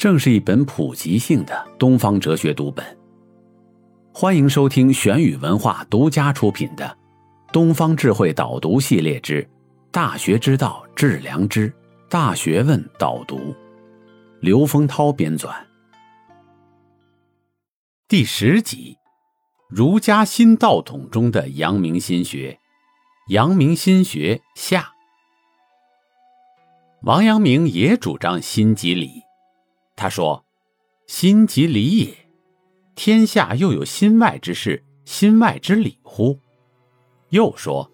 正是一本普及性的东方哲学读本。欢迎收听玄宇文化独家出品的《东方智慧导读系列之大学之道致良知大学问导读》，刘丰涛编纂。第十集，儒家新道统中的阳明心学，阳明心学下。王阳明也主张心即理，他说：“心即理也，天下又有心外之事，心外之理乎？”又说：“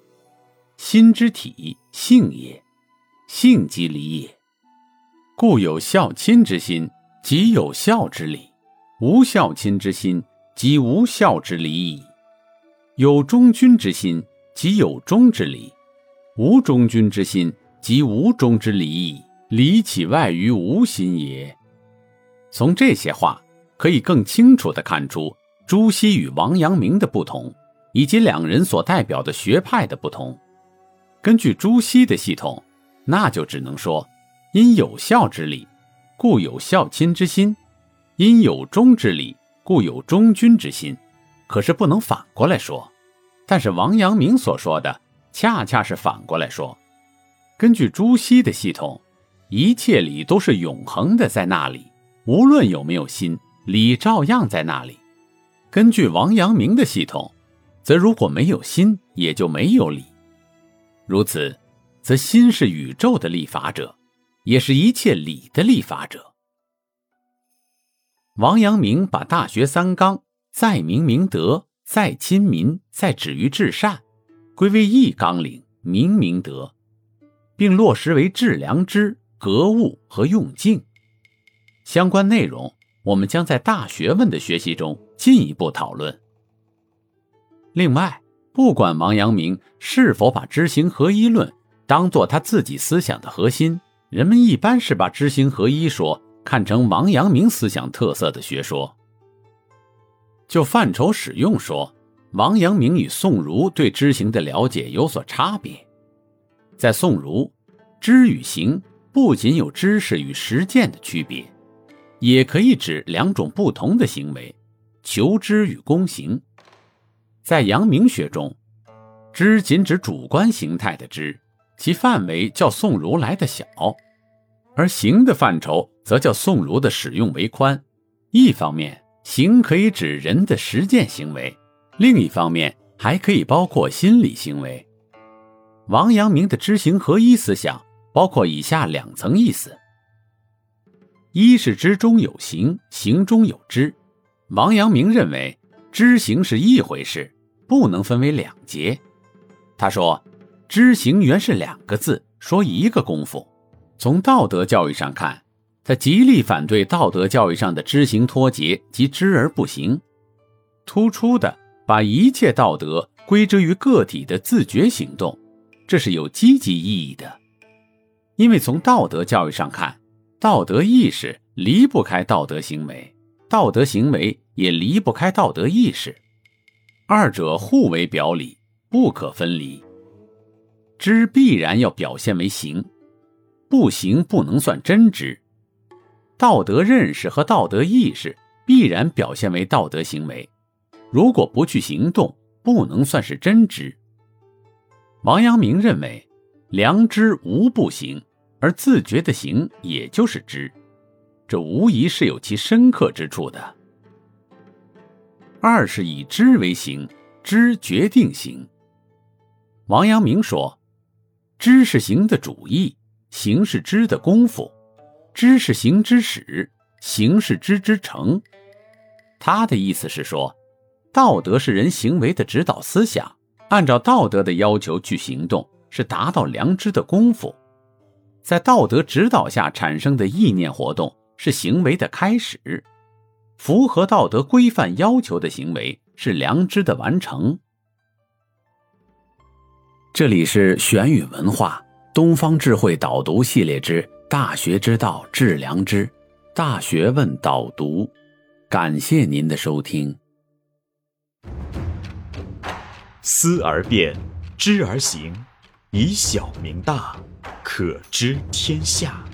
心之体性也，性即理也。故有孝亲之心，即有孝之理。”无孝亲之心，即无孝之理矣；有忠君之心，即有忠之理；无忠君之心，即无忠之理矣。理起外于无心也？从这些话可以更清楚地看出朱熹与王阳明的不同，以及两人所代表的学派的不同。根据朱熹的系统，那就只能说：因有孝之理，故有孝亲之心。因有忠之理，故有忠君之心，可是不能反过来说。但是王阳明所说的，恰恰是反过来说。根据朱熹的系统，一切理都是永恒的，在那里，无论有没有心，理照样在那里。根据王阳明的系统，则如果没有心，也就没有理。如此，则心是宇宙的立法者，也是一切理的立法者。王阳明把《大学》三纲在明明德，在亲民，在止于至善，归为一纲领明明德，并落实为致良知、格物和用静。相关内容，我们将在大学问的学习中进一步讨论。另外，不管王阳明是否把知行合一论当做他自己思想的核心，人们一般是把知行合一说。看成王阳明思想特色的学说。就范畴使用说，王阳明与宋儒对知行的了解有所差别。在宋儒，知与行不仅有知识与实践的区别，也可以指两种不同的行为：求知与躬行。在阳明学中，知仅指主观形态的知，其范围较宋儒来的小。而行的范畴则较宋儒的使用为宽，一方面行可以指人的实践行为，另一方面还可以包括心理行为。王阳明的知行合一思想包括以下两层意思：一是知中有行，行中有知。王阳明认为知行是一回事，不能分为两节。他说，知行原是两个字，说一个功夫。从道德教育上看，他极力反对道德教育上的知行脱节及知而不行，突出的把一切道德归之于个体的自觉行动，这是有积极意义的。因为从道德教育上看，道德意识离不开道德行为，道德行为也离不开道德意识，二者互为表里，不可分离。知必然要表现为行。不行不能算真知，道德认识和道德意识必然表现为道德行为。如果不去行动，不能算是真知。王阳明认为，良知无不行，而自觉的行也就是知，这无疑是有其深刻之处的。二是以知为行，知决定行。王阳明说，知是行的主意。行是知的功夫，知是行之始，行是知之成。他的意思是说，道德是人行为的指导思想，按照道德的要求去行动，是达到良知的功夫。在道德指导下产生的意念活动，是行为的开始，符合道德规范要求的行为是良知的完成。这里是玄宇文化东方智慧导读系列之《大学之道，致良知》，大学问导读。感谢您的收听。思而变，知而行，以小明大，可知天下。